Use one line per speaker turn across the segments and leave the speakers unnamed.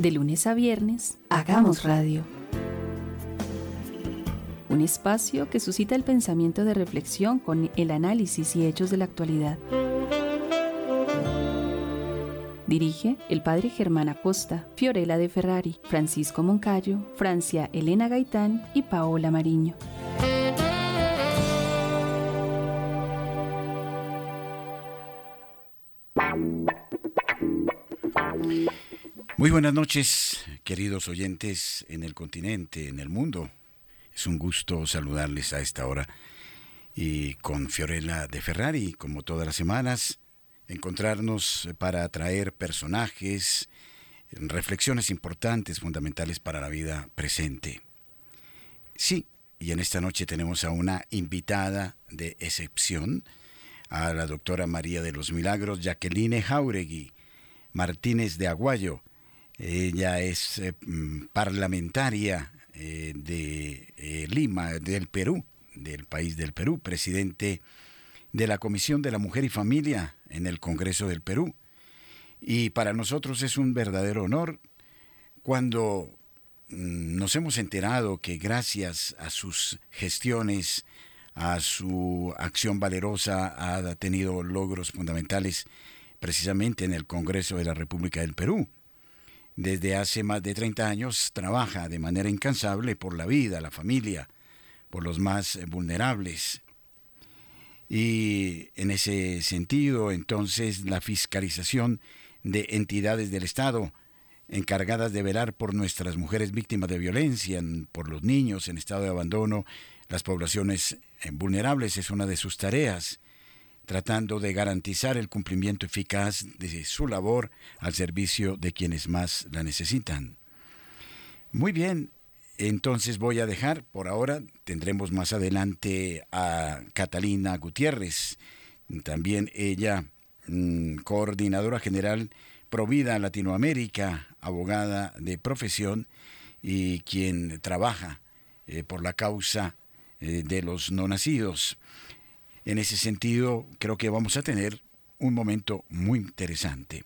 De lunes a viernes, hagamos radio. Un espacio que suscita el pensamiento de reflexión con el análisis y hechos de la actualidad. Dirige el padre Germán Acosta, Fiorella de Ferrari, Francisco Moncayo, Francia Elena Gaitán y Paola Mariño.
Muy buenas noches, queridos oyentes en el continente, en el mundo. Es un gusto saludarles a esta hora y con Fiorella de Ferrari, como todas las semanas, encontrarnos para traer personajes, reflexiones importantes, fundamentales para la vida presente. Sí, y en esta noche tenemos a una invitada de excepción, a la doctora María de los Milagros, Jacqueline Jauregui Martínez de Aguayo, ella es eh, mm, parlamentaria eh, de eh, Lima, del Perú, del país del Perú, presidente de la Comisión de la Mujer y Familia en el Congreso del Perú. Y para nosotros es un verdadero honor cuando mm, nos hemos enterado que gracias a sus gestiones, a su acción valerosa, ha tenido logros fundamentales precisamente en el Congreso de la República del Perú. Desde hace más de 30 años trabaja de manera incansable por la vida, la familia, por los más vulnerables. Y en ese sentido, entonces, la fiscalización de entidades del Estado encargadas de velar por nuestras mujeres víctimas de violencia, por los niños en estado de abandono, las poblaciones vulnerables, es una de sus tareas tratando de garantizar el cumplimiento eficaz de su labor al servicio de quienes más la necesitan. Muy bien, entonces voy a dejar, por ahora tendremos más adelante a Catalina Gutiérrez, también ella mm, coordinadora general Provida Latinoamérica, abogada de profesión y quien trabaja eh, por la causa eh, de los no nacidos. En ese sentido, creo que vamos a tener un momento muy interesante.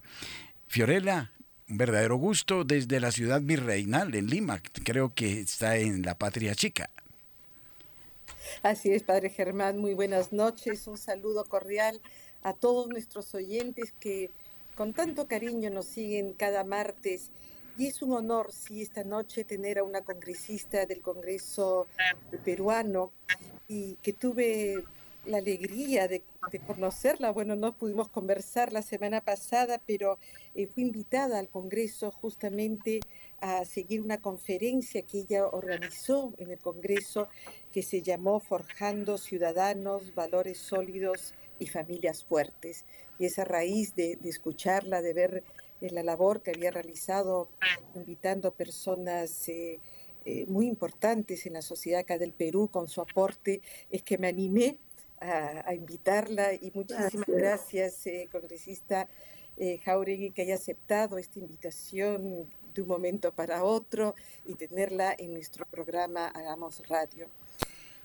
Fiorella, un verdadero gusto desde la ciudad virreinal en Lima, creo que está en la patria chica.
Así es, Padre Germán, muy buenas noches, un saludo cordial a todos nuestros oyentes que con tanto cariño nos siguen cada martes. Y es un honor, sí, esta noche tener a una congresista del Congreso peruano y que tuve la alegría de, conocerla. Bueno, no pudimos conversar la semana pasada, pero eh, fui invitada al Congreso justamente a seguir una conferencia que ella organizó en el Congreso que se llamó Forjando Ciudadanos, Valores Sólidos y Familias Fuertes. Y es a raíz de, escucharla, de ver eh, la labor que había realizado invitando personas... Eh, muy importantes en la sociedad acá del Perú con su aporte, es que me animé a, invitarla y muchísimas gracias, eh, congresista eh, Jauregui, que haya aceptado esta invitación de un momento para otro y tenerla en nuestro programa Hagamos Radio.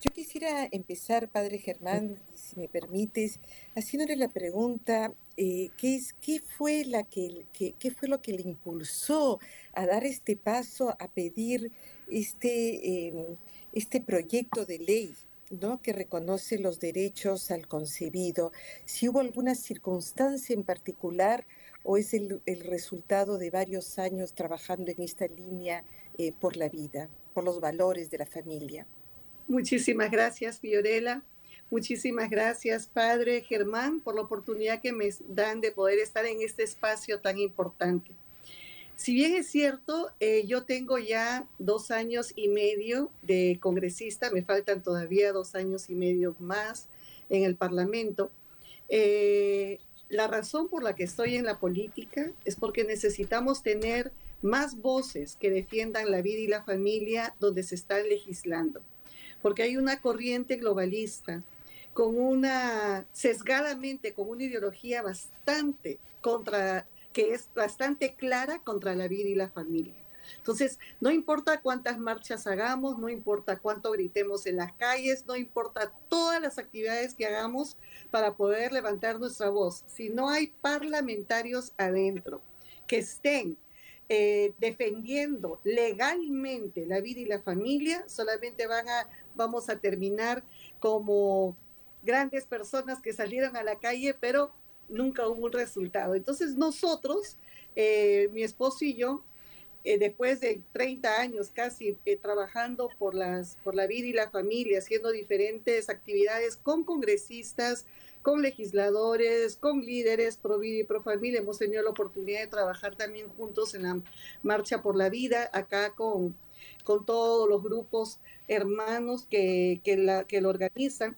Yo quisiera empezar, Padre Germán, si me permites, haciéndole la pregunta, eh, ¿qué, es, qué, fue la que, qué fue lo que le impulsó a dar este paso, a pedir este, em, este proyecto de ley ¿no? que reconoce los derechos al concebido, si hubo alguna circunstancia en particular o es el, resultado de varios años trabajando en esta línea eh, por la vida, por los valores de la familia.
Muchísimas gracias, Fiorella. Muchísimas gracias, Padre Germán, por la oportunidad que me dan de poder estar en este espacio tan importante. Si bien es cierto, eh, yo tengo ya dos años y medio de congresista, me faltan todavía dos años y medio más en el Parlamento. Eh, la razón por la que estoy en la política es porque necesitamos tener más voces que defiendan la vida y la familia donde se está legislando. Porque hay una corriente globalista con una, sesgadamente, con una ideología bastante contra que es bastante clara contra la vida y la familia. Entonces, no importa cuántas marchas hagamos, no importa cuánto gritemos en las calles, no importa todas las actividades que hagamos para poder levantar nuestra voz, si no hay parlamentarios adentro que estén eh, defendiendo legalmente la vida y la familia, solamente van a, vamos a terminar como grandes personas que salieron a la calle, pero nunca hubo un resultado. Entonces nosotros, eh, mi esposo y yo, eh, después de 30 años casi eh, trabajando por, las, por la vida y la familia, haciendo diferentes actividades con congresistas, con legisladores, con líderes pro vida y pro familia. Hemos tenido la oportunidad de trabajar también juntos en la Marcha por la Vida, acá con, con todos los grupos hermanos que, la, que lo organizan.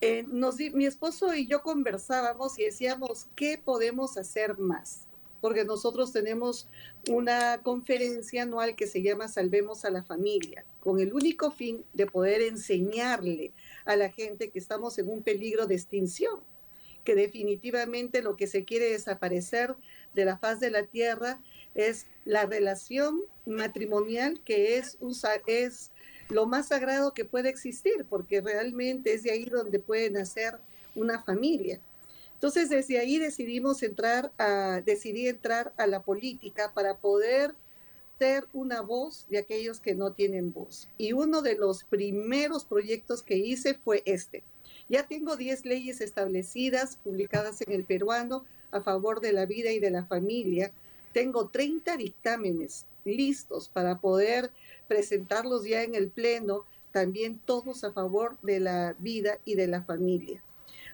Eh, nos, mi esposo y yo conversábamos y decíamos, ¿qué podemos hacer más? porque nosotros tenemos una conferencia anual que se llama Salvemos a la Familia, con el único fin de poder enseñarle a la gente que estamos en un peligro de extinción, que definitivamente lo que se quiere desaparecer de la faz de la tierra es la relación matrimonial que es, es lo más sagrado que puede existir, porque realmente es de ahí donde puede nacer una familia. Entonces, desde ahí decidimos entrar a, decidí entrar a la política para poder ser una voz de aquellos que no tienen voz. Y uno de los primeros proyectos que hice fue este. Ya tengo 10 leyes establecidas, publicadas en el peruano, a favor de la vida y de la familia. Tengo 30 dictámenes listos para poder presentarlos ya en el Pleno, también todos a favor de la vida y de la familia.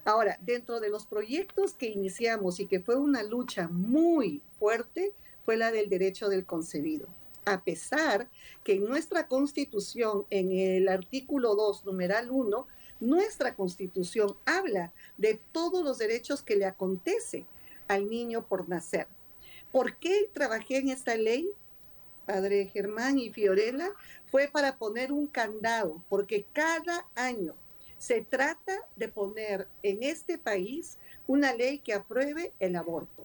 Ahora, dentro de los proyectos que iniciamos y que fue una lucha muy fuerte, fue la del derecho del concebido. A pesar que en nuestra constitución, en el artículo 2, numeral 1, nuestra constitución habla de todos los derechos que le acontece al niño por nacer. ¿Por qué trabajé en esta ley? Padre Germán y Fiorella, fue para poner un candado, porque cada año se trata de poner en este país una ley que apruebe el aborto.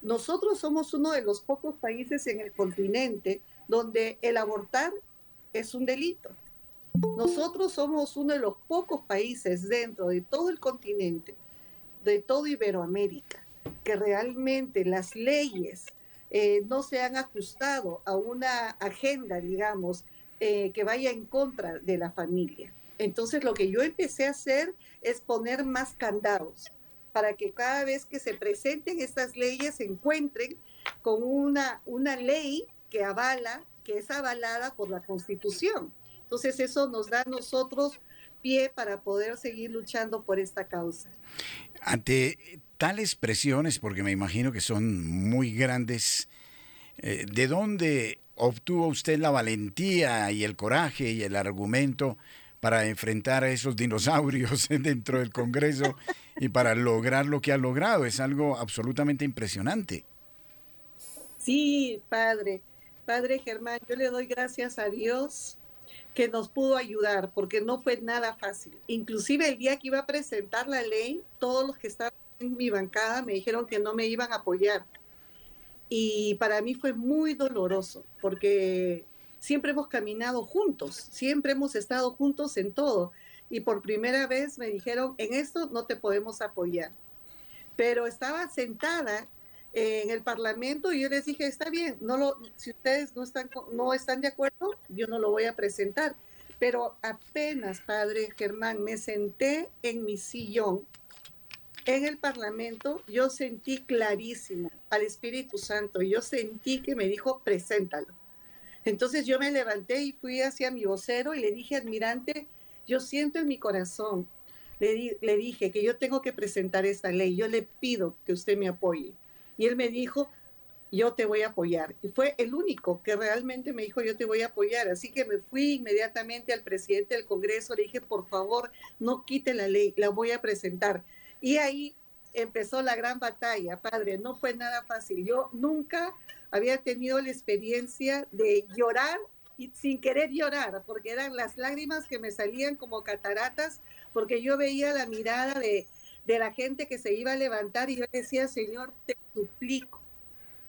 Nosotros somos uno de los pocos países en el continente donde el abortar es un delito. Nosotros somos uno de los pocos países dentro de todo el continente, de todo Iberoamérica, que realmente las leyes eh, no se han ajustado a una agenda, digamos, eh, que vaya en contra de la familia. Entonces lo que yo empecé a hacer es poner más candados para que cada vez que se presenten estas leyes se encuentren con una, una ley que avala, que es avalada por la Constitución. Entonces eso nos da a nosotros pie para poder seguir luchando por esta causa.
Ante tales presiones, porque me imagino que son muy grandes, eh, ¿de dónde obtuvo usted la valentía y el coraje y el argumento para enfrentar a esos dinosaurios dentro del Congreso y para lograr lo que ha logrado. Es algo absolutamente impresionante.
Sí, padre, padre Germán, yo le doy gracias a Dios que nos pudo ayudar, porque no fue nada fácil. Inclusive el día que iba a presentar la ley, todos los que estaban mi bancada me dijeron que no me iban a apoyar. Y para mí fue muy doloroso, porque siempre hemos caminado juntos, siempre hemos estado juntos en todo. Y por primera vez me dijeron, en esto no te podemos apoyar. Pero estaba sentada en el Parlamento y yo les dije, está bien, no lo, si ustedes no están, no están de acuerdo, yo no lo voy a presentar. Pero apenas, padre Germán, me senté en mi sillón en el Parlamento, yo sentí clarísimo al Espíritu Santo, yo sentí que me dijo, preséntalo. Entonces yo me levanté y fui hacia mi vocero y le dije, admirante, yo siento en mi corazón, le, le dije que yo tengo que presentar esta ley, yo le pido que usted me apoye. Y él me dijo, yo te voy a apoyar. Y fue el único que realmente me dijo, yo te voy a apoyar. Así que me fui inmediatamente al presidente del Congreso, le dije, por favor, no quite la ley, la voy a presentar. Y ahí empezó la gran batalla, padre, no fue nada fácil. Yo nunca había tenido la experiencia de llorar y sin querer llorar, porque eran las lágrimas que me salían como cataratas, porque yo veía la mirada de, de la gente que se iba a levantar y yo decía, Señor, te suplico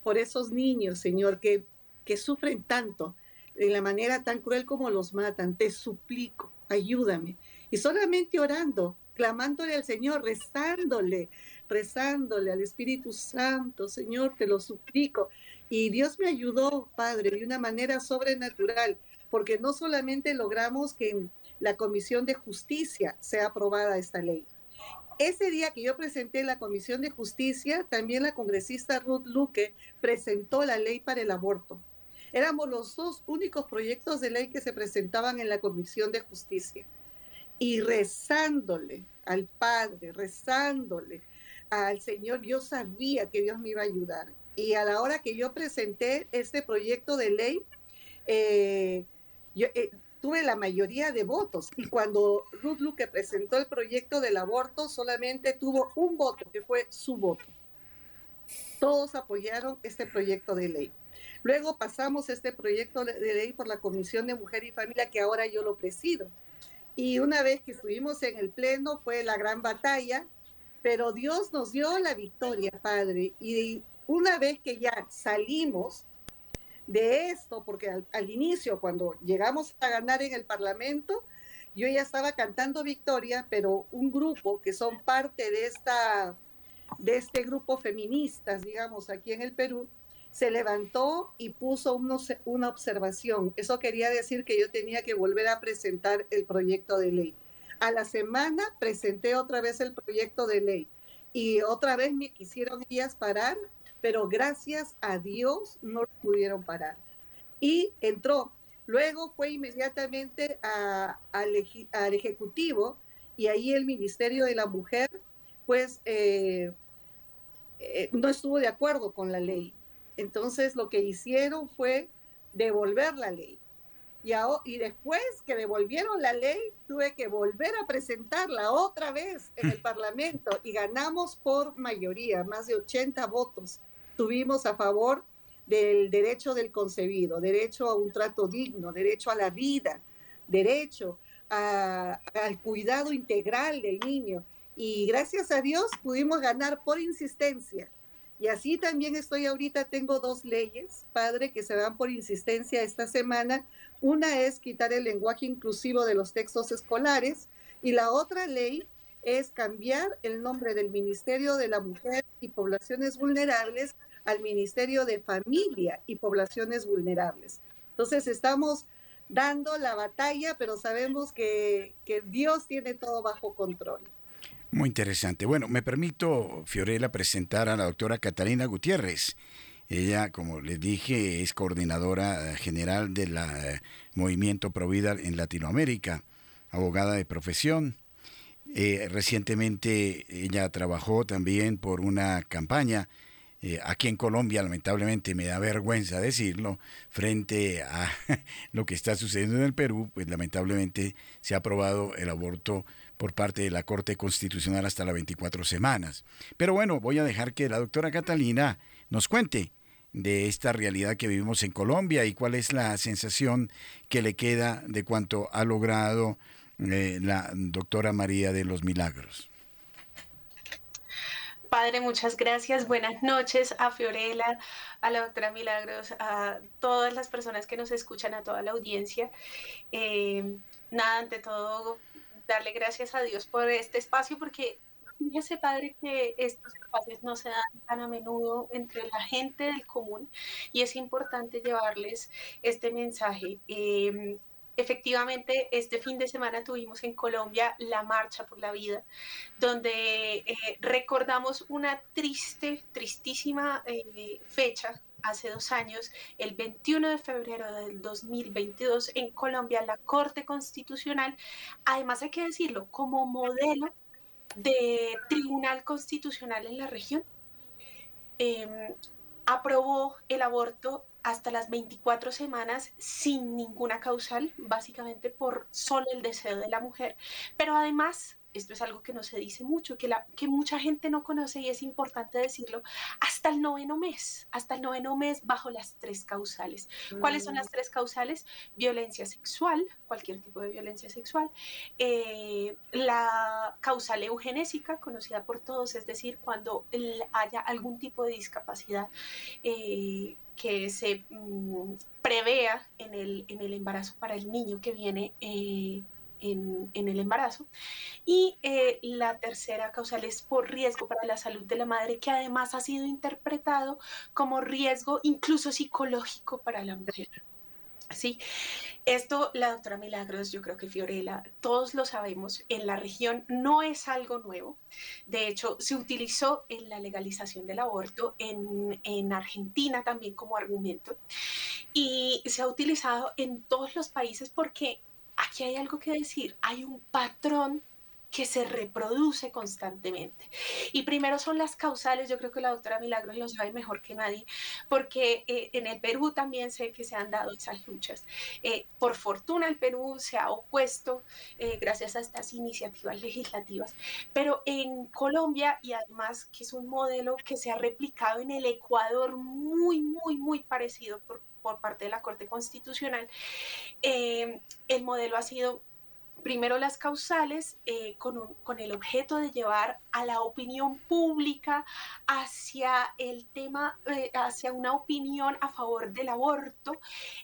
por esos niños, Señor, que, que sufren tanto, de la manera tan cruel como los matan, te suplico, ayúdame. Y solamente orando, clamándole al Señor, rezándole, rezándole al Espíritu Santo, Señor, te lo suplico. Y Dios me ayudó, Padre, de una manera sobrenatural, porque no solamente logramos que en la Comisión de Justicia sea aprobada esta ley. Ese día que yo presenté la Comisión de Justicia, también la congresista Ruth Luque presentó la ley para el aborto. Éramos los dos únicos proyectos de ley que se presentaban en la Comisión de Justicia. Y rezándole al Padre, rezándole al Señor, yo sabía que Dios me iba a ayudar. Y a la hora que yo presenté este proyecto de ley, eh, yo, eh, tuve la mayoría de votos. Y cuando Ruth Luque presentó el proyecto del aborto, solamente tuvo un voto, que fue su voto. Todos apoyaron este proyecto de ley. Luego pasamos este proyecto de ley por la Comisión de Mujer y Familia, que ahora yo lo presido. Y una vez que estuvimos en el Pleno fue la gran batalla, pero Dios nos dio la victoria, Padre. Y una vez que ya salimos de esto, porque al, inicio, cuando llegamos a ganar en el Parlamento, yo ya estaba cantando victoria, pero un grupo que son parte de, esta, de este grupo feministas, digamos, aquí en el Perú, se levantó y puso una observación. Eso quería decir que yo tenía que volver a presentar el proyecto de ley. A la semana presenté otra vez el proyecto de ley y otra vez me quisieron ellas parar, pero gracias a Dios no lo pudieron parar. Y entró. Luego fue inmediatamente al Ejecutivo y ahí el Ministerio de la Mujer, pues, eh, eh, no estuvo de acuerdo con la ley entonces lo que hicieron fue devolver la ley. Y, y después que devolvieron la ley, tuve que volver a presentarla otra vez en el Parlamento y ganamos por mayoría, más de 80 votos tuvimos a favor del derecho del concebido, derecho a un trato digno, derecho a la vida, derecho al cuidado integral del niño. Y gracias a Dios pudimos ganar por insistencia y así también estoy ahorita, tengo dos leyes, padre, que se dan por insistencia esta semana. Una es quitar el lenguaje inclusivo de los textos escolares y la otra ley es cambiar el nombre del Ministerio de la Mujer y Poblaciones Vulnerables al Ministerio de Familia y Poblaciones Vulnerables. Entonces estamos dando la batalla, pero sabemos que Dios tiene todo bajo control.
Muy interesante. Bueno, me permito, Fiorella, presentar a la doctora Catalina Gutiérrez. Ella, como les dije, es coordinadora general del eh, Movimiento Provida en Latinoamérica, abogada de profesión. Eh, recientemente ella trabajó también por una campaña eh, aquí en Colombia, lamentablemente me da vergüenza decirlo, frente a lo que está sucediendo en el Perú, pues lamentablemente se ha aprobado el aborto por parte de la Corte Constitucional hasta las 24 semanas. Pero bueno, voy a dejar que la doctora Catalina nos cuente de esta realidad que vivimos en Colombia y cuál es la sensación que le queda de cuanto ha logrado eh, la doctora María de los Milagros.
Padre, muchas gracias. Buenas noches a Fiorella, a la doctora Milagros, a todas las personas que nos escuchan, a toda la audiencia. Eh, nada, ante todo, darle gracias a Dios por este espacio, porque fíjese, padre, que estos espacios no se dan tan a menudo entre la gente del común y es importante llevarles este mensaje. Em, efectivamente, este fin de semana tuvimos en Colombia la Marcha por la Vida, donde eh, recordamos una triste, tristísima eh, fecha hace dos años, el 21 de febrero del 2022, en Colombia, la Corte Constitucional, además hay que decirlo, como modelo de tribunal constitucional en la región, em, aprobó el aborto hasta las 24 semanas sin ninguna causal, básicamente por solo el deseo de la mujer, pero además esto es algo que no se dice mucho, que, la, que mucha gente no conoce y es importante decirlo, hasta el noveno mes, hasta el noveno mes bajo las tres causales. ¿Cuáles son las mm. tres causales? Violencia sexual, cualquier tipo de violencia sexual, eh, la causal eugenésica, conocida por todos, es decir, cuando haya algún tipo de discapacidad. Eh, que se mm, prevea en el, en el embarazo para el niño que viene eh, en, el embarazo. Y eh, la tercera causal es por riesgo para la salud de la madre, que además ha sido interpretado como riesgo incluso psicológico para la mujer. ¿sí? Esto, la doctora Milagros, yo creo que Fiorella, todos lo sabemos, en la región no es algo nuevo. De hecho, se utilizó en la legalización del aborto en, en Argentina también como argumento y se ha utilizado en todos los países porque aquí hay algo que decir, hay un patrón que se reproduce constantemente. Y primero son las causales, yo creo que la doctora Milagros lo sabe mejor que nadie, porque eh, en el Perú también sé que se han dado esas luchas. Eh, por fortuna el Perú se ha opuesto eh, gracias a estas iniciativas legislativas, pero en Colombia, y además que es un modelo que se ha replicado en el Ecuador muy, muy, muy parecido por, por parte de la Corte Constitucional, el modelo ha sido primero las causales eh, con, con, el objeto de llevar a la opinión pública hacia el tema, eh, hacia una opinión a favor del aborto,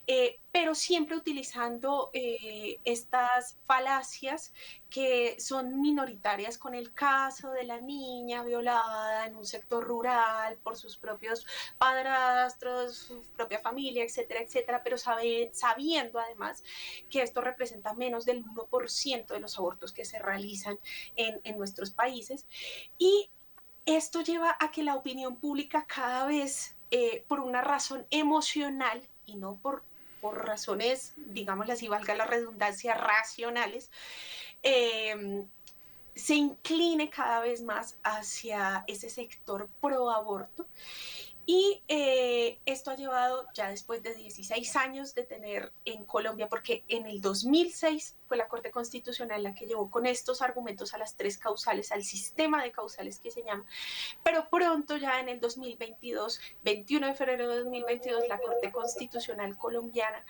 eh, pero siempre utilizando estas falacias que son minoritarias con el caso de la niña violada en un sector rural por sus propios padrastros, su propia familia, etcétera, etcétera, pero sabiendo además que esto representa menos del 1% de los abortos que se realizan en, en nuestros países. Y esto lleva a que la opinión pública cada vez, eh, por una razón emocional y no por, por razones, digámoslo así, valga la redundancia, racionales, Em, se incline cada vez más hacia ese sector pro aborto. Y eh, esto ha llevado ya después de 16 años de tener en Colombia, porque en el 2006 fue la Corte Constitucional la que llevó con estos argumentos a las tres causales, al sistema de causales que se llama. Pero pronto, ya en el 2022, 21 de febrero de 2022, la Corte Constitucional colombiana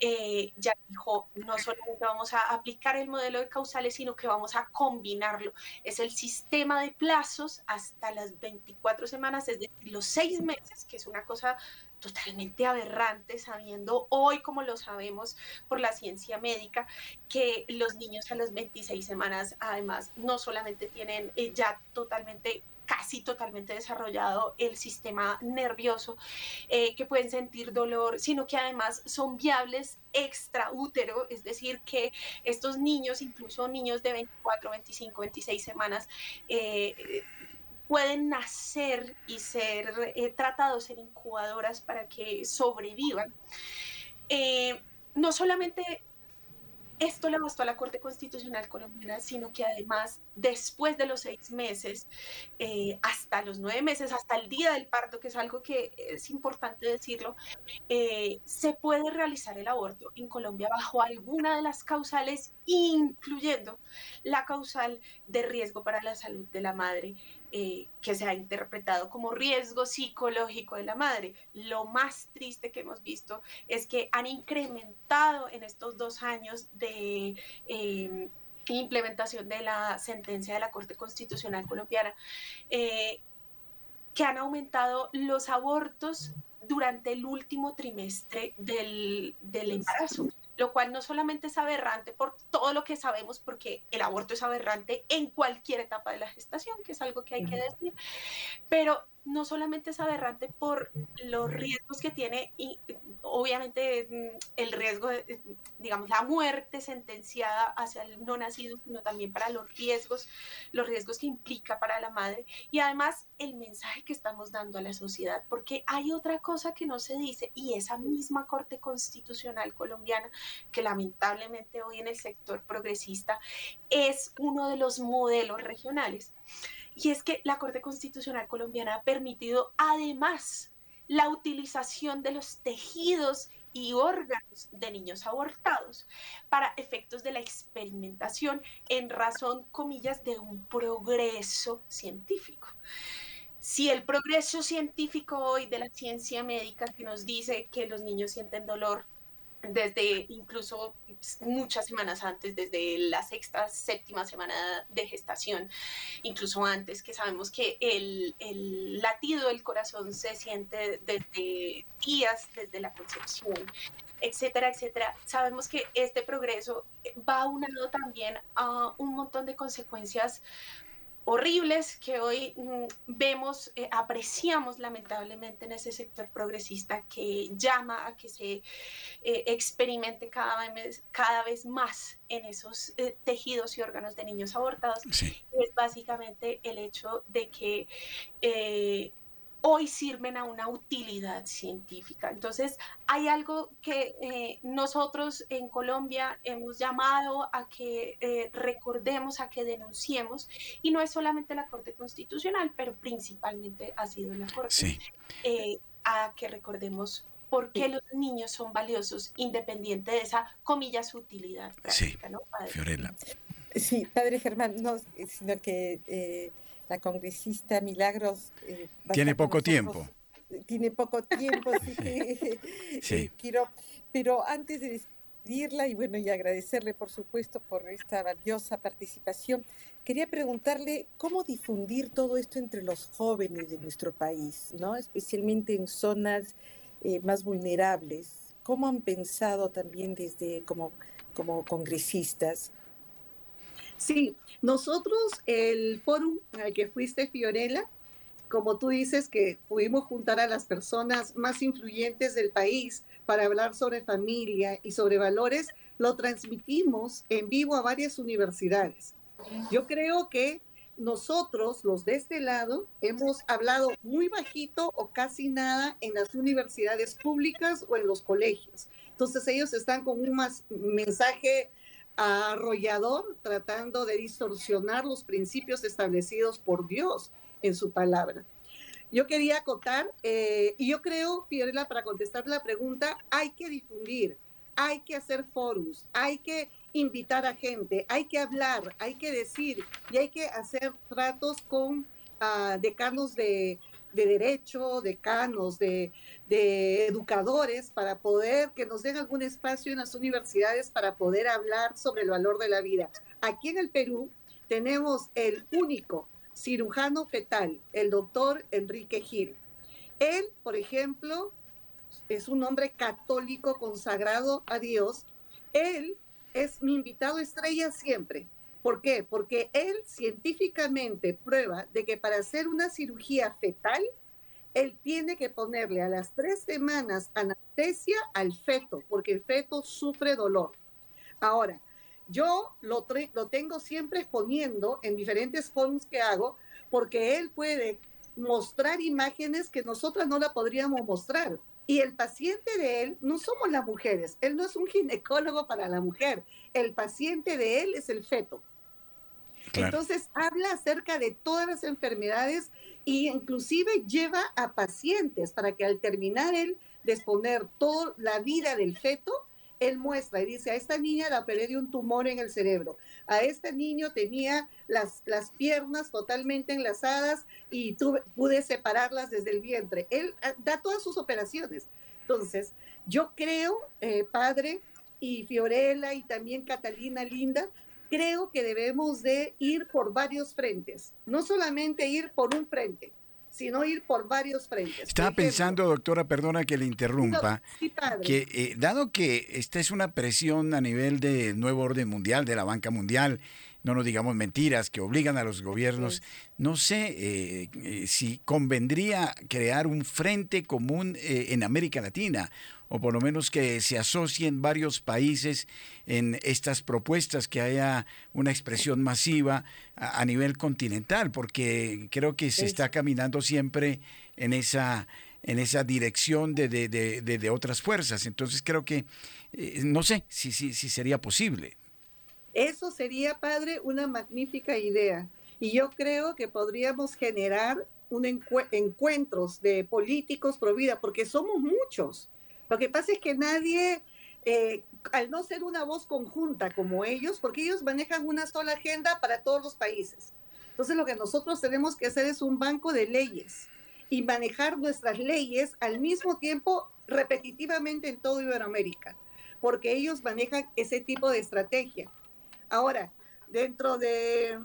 eh, ya dijo, no solamente vamos a aplicar el modelo de causales, sino que vamos a combinarlo. Es el sistema de plazos hasta las 24 semanas, es decir, los seis meses, que es una cosa totalmente aberrante, sabiendo hoy, como lo sabemos por la ciencia médica, que los niños a las 26 semanas, además, no solamente tienen eh, ya totalmente casi totalmente desarrollado el sistema nervioso, eh, que pueden sentir dolor, sino que además son viables extraútero, es decir, que estos niños, incluso niños de 24, 25, 26 semanas, eh, pueden nacer y ser eh, tratados en incubadoras para que sobrevivan. Eh, no solamente esto le bastó a la Corte Constitucional colombiana, sino que además después de los seis meses, eh, hasta los nueve meses, hasta el día del parto, que es algo que es importante decirlo, se puede realizar el aborto en Colombia bajo alguna de las causales, incluyendo la causal de riesgo para la salud de la madre eh, que se ha interpretado como riesgo psicológico de la madre. Lo más triste que hemos visto es que han incrementado en estos dos años de... Em, implementación de la sentencia de la Corte Constitucional colombiana, eh, que han aumentado los abortos durante el último trimestre del, del embarazo lo cual no solamente es aberrante por todo lo que sabemos, porque el aborto es aberrante en cualquier etapa de la gestación, que es algo que hay que decir, pero no solamente es aberrante por los riesgos que tiene, y obviamente mm, el riesgo, de, digamos, la muerte sentenciada hacia el no nacido, sino también para los riesgos, los riesgos que implica para la madre, y además el mensaje que estamos dando a la sociedad, porque hay otra cosa que no se dice, y esa misma Corte Constitucional colombiana, que lamentablemente hoy en el sector progresista es uno de los modelos regionales y es que la Corte Constitucional colombiana ha permitido además la utilización de los tejidos y órganos de niños abortados para efectos de la experimentación en razón, comillas, de un progreso científico. Si el progreso científico hoy de la ciencia médica que nos dice que los niños sienten dolor desde incluso muchas semanas antes, desde la sexta, séptima semana de gestación, incluso antes, que sabemos que el, el latido del corazón se siente desde días, desde la concepción, etcétera, etcétera. Sabemos que este progreso va aunado también a un montón de consecuencias horribles que hoy mm, vemos, eh, apreciamos lamentablemente en ese sector progresista que llama a que se eh, experimente cada vez, cada vez más en esos eh, tejidos y órganos de niños abortados. Es básicamente el hecho de que hoy sirven a una utilidad científica. Entonces, hay algo que eh, nosotros en Colombia hemos llamado a que eh, recordemos, a que denunciemos, y no es solamente la Corte Constitucional, pero principalmente ha sido la Corte, eh, a que recordemos por qué los niños son valiosos, independiente de esa, comillas, utilidad
práctica, ¿no, Fiorella.
Sí, padre Germán, no, sino que la congresista Milagros.
Eh, tiene poco tiempo.
Tiene poco tiempo, así que sí. quiero, pero antes de despedirla y bueno, y agradecerle por supuesto por esta valiosa participación, quería preguntarle cómo difundir todo esto entre los jóvenes de nuestro país, ¿no? Especialmente en zonas eh, más vulnerables. ¿Cómo han pensado también desde como, como congresistas
Sí, nosotros, el foro al que fuiste, Fiorella, como tú dices, que pudimos juntar a las personas más influyentes del país para hablar sobre familia y sobre valores, lo transmitimos en vivo a varias universidades. Yo creo que nosotros, los de este lado, hemos hablado muy bajito o casi nada en las universidades públicas o en los colegios. Entonces ellos están con un más mensaje arrollador tratando de distorsionar los principios establecidos por Dios en su palabra. Yo quería acotar, eh, y yo creo, Fiorella, para contestar la pregunta, hay que difundir, hay que hacer foros, hay que invitar a gente, hay que hablar, hay que decir, y hay que hacer tratos con uh, decanos de, de derecho, decanos, de, educadores, para poder que nos den algún espacio en las universidades para poder hablar sobre el valor de la vida. Aquí en el Perú tenemos el único cirujano fetal, el doctor Enrique Gil. Él, por ejemplo, es un hombre católico consagrado a Dios. Él es mi invitado estrella siempre. ¿Por qué? Porque él científicamente prueba de que para hacer una cirugía fetal, él tiene que ponerle a las tres semanas anestesia al feto, porque el feto sufre dolor. Ahora, yo lo, lo tengo siempre exponiendo en diferentes forms que hago, porque él puede mostrar imágenes que nosotras no la podríamos mostrar. Y el paciente de él no somos las mujeres, él no es un ginecólogo para la mujer, el paciente de él es el feto. Entonces habla acerca de todas las enfermedades e inclusive lleva a pacientes para que al terminar él de exponer toda la vida del feto, él muestra y dice, a esta niña la operé de un tumor en el cerebro, a este niño tenía las, las piernas totalmente enlazadas y tuve, pude separarlas desde el vientre. Él ah, da todas sus operaciones. Entonces, yo creo, eh, padre, y Fiorella y también Catalina Linda, creo que debemos de ir por varios frentes, no solamente ir por un frente, sino ir por varios frentes.
Estaba pensando, doctora, perdona que le interrumpa, que eh, dado que esta es una presión a nivel de nuevo orden mundial, de la banca mundial, no nos digamos mentiras, que obligan a los gobiernos. No sé eh, eh, si convendría crear un frente común eh, en América Latina, o por lo menos que se asocien varios países en estas propuestas, que haya una expresión masiva a, nivel continental, porque creo que se está caminando siempre en esa en esa dirección de, de, de, otras fuerzas. Entonces creo que, no sé si, si, si sería posible.
Eso sería, padre, una magnífica idea. Y yo creo que podríamos generar un encuentros de políticos pro vida, porque somos muchos. Lo que pasa es que nadie, eh, al no ser una voz conjunta como ellos, porque ellos manejan una sola agenda para todos los países. Entonces lo que nosotros tenemos que hacer es un banco de leyes y manejar nuestras leyes al mismo tiempo repetitivamente en todo Iberoamérica porque ellos manejan ese tipo de estrategia. Ahora, dentro de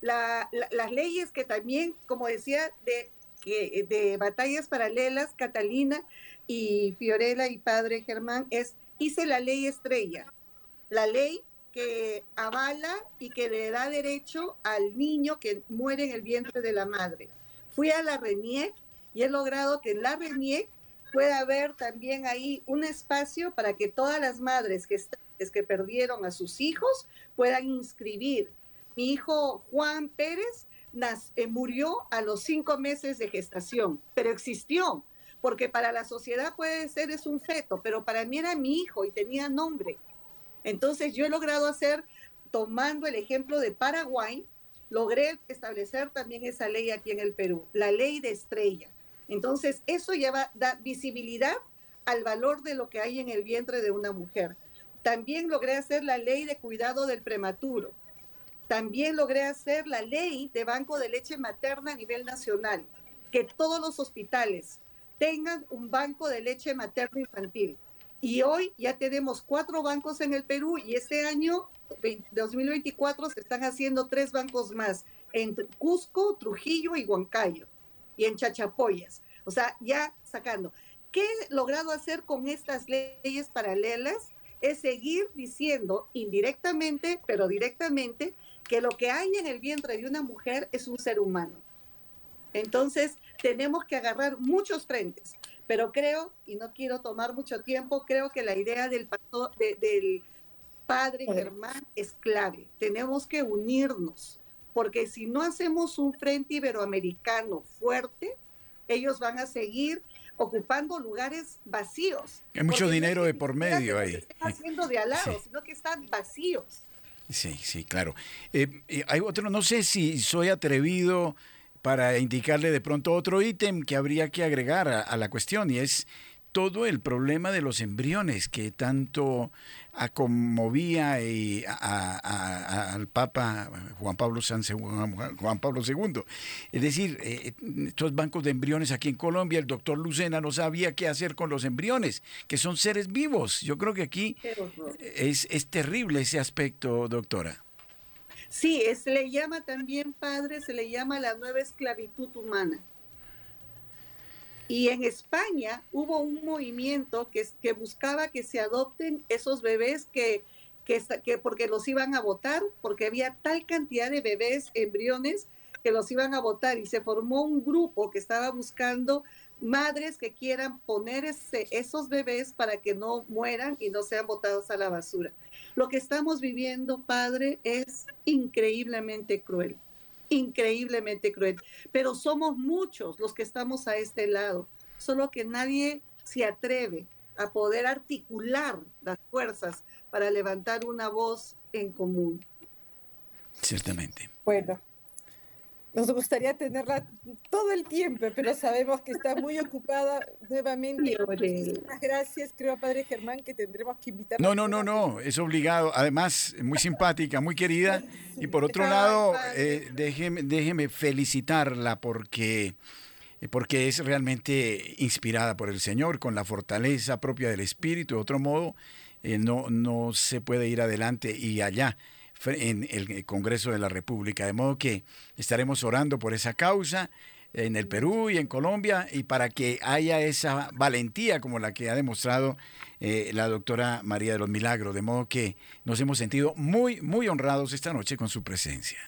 las leyes que también, como decía, de, de batallas paralelas, Catalina y Fiorella y padre Germán, es, hice la ley estrella, la ley que avala y que le da derecho al niño que muere en el vientre de la madre. Fui a la RENIEC y he logrado que en la RENIEC pueda haber también ahí un espacio para que todas las madres que, perdieron a sus hijos puedan inscribir. Mi hijo Juan Pérez eh, murió a los cinco meses de gestación, pero existió, porque para la sociedad puede ser es un feto, pero para mí era mi hijo y tenía nombre. Entonces yo he logrado hacer, tomando el ejemplo de Paraguay, logré establecer también esa ley aquí en el Perú, la ley de estrella. Entonces eso ya va, da visibilidad al valor de lo que hay en el vientre de una mujer. También logré hacer la ley de cuidado del prematuro. También logré hacer la ley de banco de leche materna a nivel nacional, que todos los hospitales tengan un banco de leche materna infantil. Y hoy ya tenemos cuatro bancos en el Perú y este año 2024 se están haciendo tres bancos más en Cusco, Trujillo y Huancayo y en Chachapoyas. O sea, ya sacando. ¿Qué he logrado hacer con estas leyes paralelas? Es seguir diciendo indirectamente, pero directamente, que lo que hay en el vientre de una mujer es un ser humano. Entonces, tenemos que agarrar muchos frentes, pero creo, y no quiero tomar mucho tiempo, creo que la idea del, del padre Germán es clave. Tenemos que unirnos, porque si no hacemos un frente iberoamericano fuerte, ellos van a seguir ocupando lugares vacíos.
Hay mucho dinero de por medio ahí. No
están haciendo de al lado, sino que están vacíos.
Sí, sí, claro. Eh, hay otro, no sé si soy atrevido para indicarle de pronto otro ítem que habría que agregar a, la cuestión y es todo el problema de los embriones que tanto conmovía al Papa Juan Pablo, Juan Pablo II. Es decir, eh, estos bancos de embriones aquí en Colombia, el doctor Lucena no sabía qué hacer con los embriones, que son seres vivos. Yo creo que aquí es, es terrible ese aspecto, doctora.
Sí, se le llama también, padre, se le llama la nueva esclavitud humana. Y en España hubo un movimiento que, que buscaba que se adopten esos bebés que, que, que, porque los iban a votar, porque había tal cantidad de bebés, embriones, que los iban a votar. Y se formó un grupo que estaba buscando madres que quieran poner esos bebés para que no mueran y no sean botados a la basura. Lo que estamos viviendo, padre, es increíblemente cruel, increíblemente cruel. Pero somos muchos los que estamos a este lado, solo que nadie se atreve a poder articular las fuerzas para levantar una voz en común.
Ciertamente.
Bueno, nos gustaría tenerla todo el tiempo, pero sabemos que está muy ocupada nuevamente. Muchas gracias, creo, Padre Germán, que tendremos que invitar.
No, no, no, no, es obligado. Además, muy simpática, muy querida. Y por otro lado, eh, déjeme, déjeme felicitarla porque porque es realmente inspirada por el Señor, con la fortaleza propia del Espíritu. De otro modo, eh, no, no se puede ir adelante y allá en el Congreso de la República. De modo que estaremos orando por esa causa en el Perú y en Colombia y para que haya esa valentía como la que ha demostrado eh, la doctora María de los Milagros. De modo que nos hemos sentido muy, muy honrados esta noche con su presencia.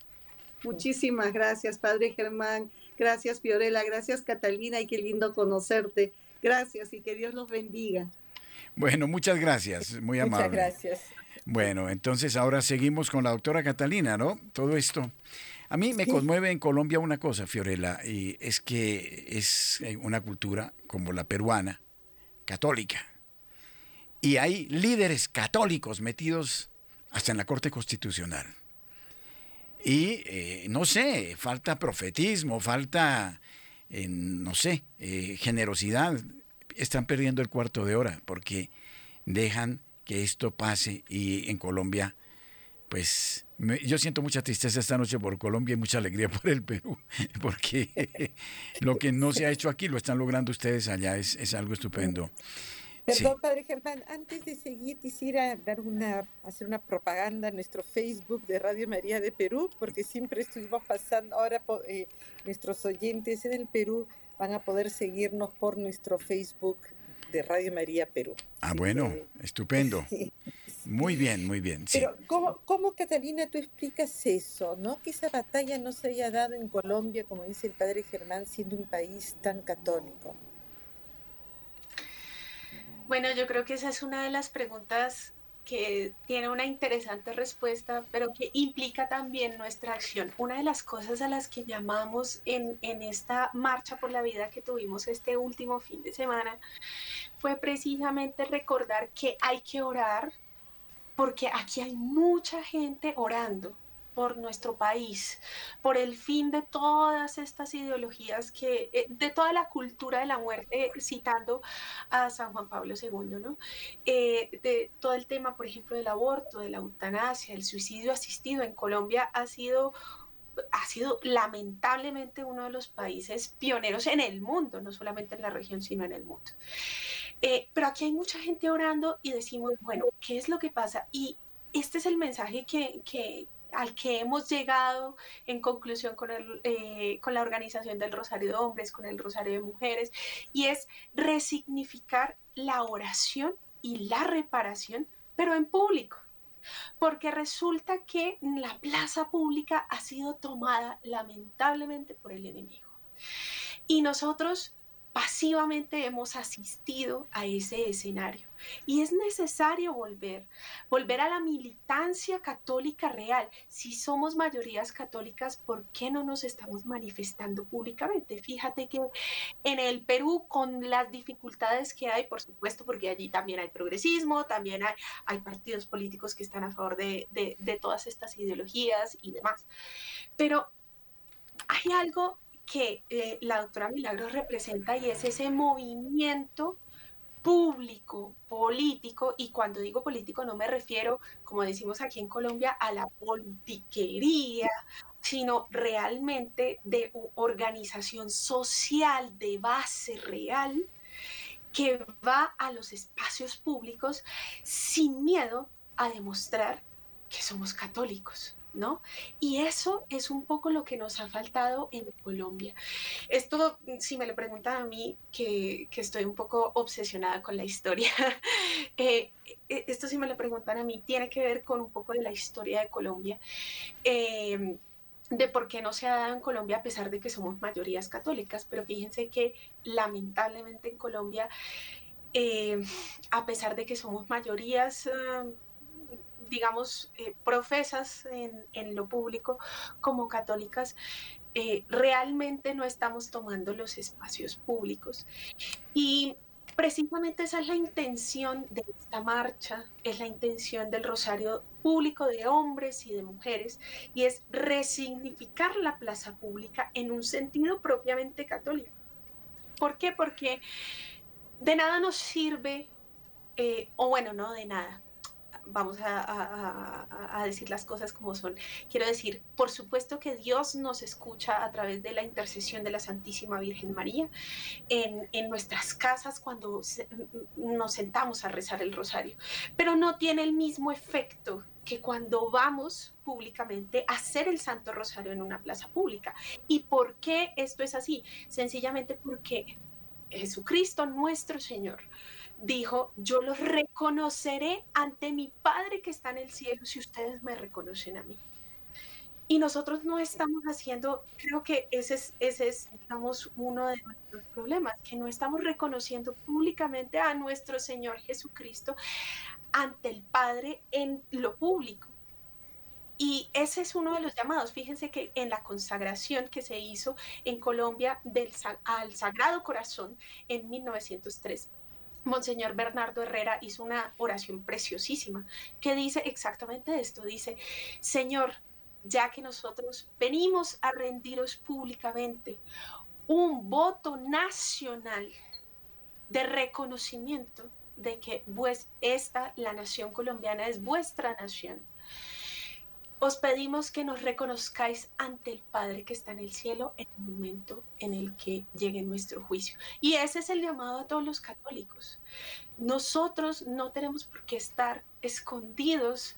Muchísimas gracias, Padre Germán. Gracias, Fiorella. Gracias, Catalina. Y qué lindo conocerte. Gracias y que Dios los bendiga.
Bueno, muchas gracias. Muy amable.
Muchas gracias.
Bueno, entonces ahora seguimos con la doctora Catalina, ¿no? Todo esto. A mí me conmueve en Colombia una cosa, Fiorella, y es que es eh, una cultura como la peruana, católica. Y hay líderes católicos metidos hasta en la Corte Constitucional. Y eh, no sé, falta profetismo, falta, eh, no sé, generosidad. Están perdiendo el cuarto de hora porque dejan que esto pase y en Colombia, pues yo siento mucha tristeza esta noche por Colombia y mucha alegría por el Perú, porque lo que no se ha hecho aquí lo están logrando ustedes allá, es, algo estupendo.
Perdón, Padre Germán, antes de seguir quisiera dar una, hacer una propaganda en nuestro Facebook de Radio María de Perú, porque siempre estuvimos pasando, ahora eh, nuestros oyentes en el Perú van a poder seguirnos por nuestro Facebook de Radio María Perú.
Ah, bueno, estupendo. Muy bien, muy bien.
Pero, ¿cómo, ¿cómo, Catalina, tú explicas eso? ¿no? Que esa batalla no se haya dado en Colombia, como dice el padre Germán, siendo un país tan católico.
Bueno, yo creo que esa es una de las preguntas que tiene una interesante respuesta, pero que implica también nuestra acción. Una de las cosas a las que llamamos en, en, esta marcha por la vida que tuvimos este último fin de semana fue precisamente recordar que hay que orar, porque aquí hay mucha gente orando, por nuestro país, por el fin de todas estas ideologías que, eh, de toda la cultura de la muerte, citando a San Juan Pablo II, ¿no? Eh, de todo el tema, por ejemplo, del aborto, de la eutanasia, el suicidio asistido en Colombia ha sido ha sido lamentablemente uno de los países pioneros en el mundo, no solamente en la región, sino en el mundo. Eh, pero aquí hay mucha gente orando y decimos, bueno, ¿qué es lo que pasa? Y este es el mensaje que, que, al que hemos llegado en conclusión con, el, eh, con la organización del Rosario de Hombres, con el Rosario de Mujeres, y es resignificar la oración y la reparación, pero en público. Porque resulta que la plaza pública ha sido tomada lamentablemente por el enemigo. Y nosotros pasivamente hemos asistido a ese escenario. Y es necesario volver, volver a la militancia católica real. Si somos mayorías católicas, ¿por qué no nos estamos manifestando públicamente? Fíjate que en el Perú, con las dificultades que hay, por supuesto, porque allí también hay progresismo, también hay, hay partidos políticos que están a favor de, de, de todas estas ideologías y demás. Pero hay algo que eh, la doctora Milagros representa y es ese movimiento público, político, y cuando digo político no me refiero, como decimos aquí en Colombia, a la politiquería, sino realmente de organización social de base real que va a los espacios públicos sin miedo a demostrar que somos católicos. ¿No? Y eso es un poco lo que nos ha faltado en Colombia. Esto, si me lo preguntan a mí, que, estoy un poco obsesionada con la historia, eh, eh, esto si me lo preguntan a mí, tiene que ver con un poco de la historia de Colombia. Em, de por qué no se ha dado en Colombia a pesar de que somos mayorías católicas, pero fíjense que lamentablemente en Colombia, eh, a pesar de que somos mayorías ah, digamos, eh, profesas en, lo público como católicas, eh, realmente no estamos tomando los espacios públicos. Y precisamente esa es la intención de esta marcha, es la intención del Rosario Público de hombres y de mujeres, y es resignificar la plaza pública en un sentido propiamente católico. ¿Por qué? Porque de nada nos sirve, eh, o bueno, no de nada, vamos a, decir las cosas como son. Quiero decir, por supuesto que Dios nos escucha a través de la intercesión de la Santísima Virgen María en, nuestras casas cuando nos sentamos a rezar el rosario, pero no tiene el mismo efecto que cuando vamos públicamente a hacer el Santo Rosario en una plaza pública. ¿Y por qué esto es así? Sencillamente porque Jesucristo nuestro Señor dijo, yo los reconoceré ante mi Padre que está en el cielo si ustedes me reconocen a mí. Y nosotros no estamos haciendo, creo que ese es, ese es, digamos, uno de nuestros problemas, que no estamos reconociendo públicamente a nuestro Señor Jesucristo ante el Padre en lo público. Y ese es uno de los llamados. Fíjense que en la consagración que se hizo en Colombia del, al Sagrado Corazón en 1903, Monseñor Bernardo Herrera hizo una oración preciosísima que dice exactamente esto. Dice, Señor, ya que nosotros venimos a rendiros públicamente un voto nacional de reconocimiento de que pues, esta, la nación colombiana, es vuestra nación. Os pedimos que nos reconozcáis ante el Padre que está en el cielo en el momento en el que llegue nuestro juicio. Y ese es el llamado a todos los católicos. Nosotros no tenemos por qué estar escondidos